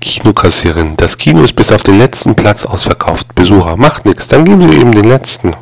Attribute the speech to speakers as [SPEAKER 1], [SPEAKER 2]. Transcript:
[SPEAKER 1] Kinokassierin, das Kino ist bis auf den letzten Platz ausverkauft. Besucher, macht nix, dann geben Sie eben den letzten.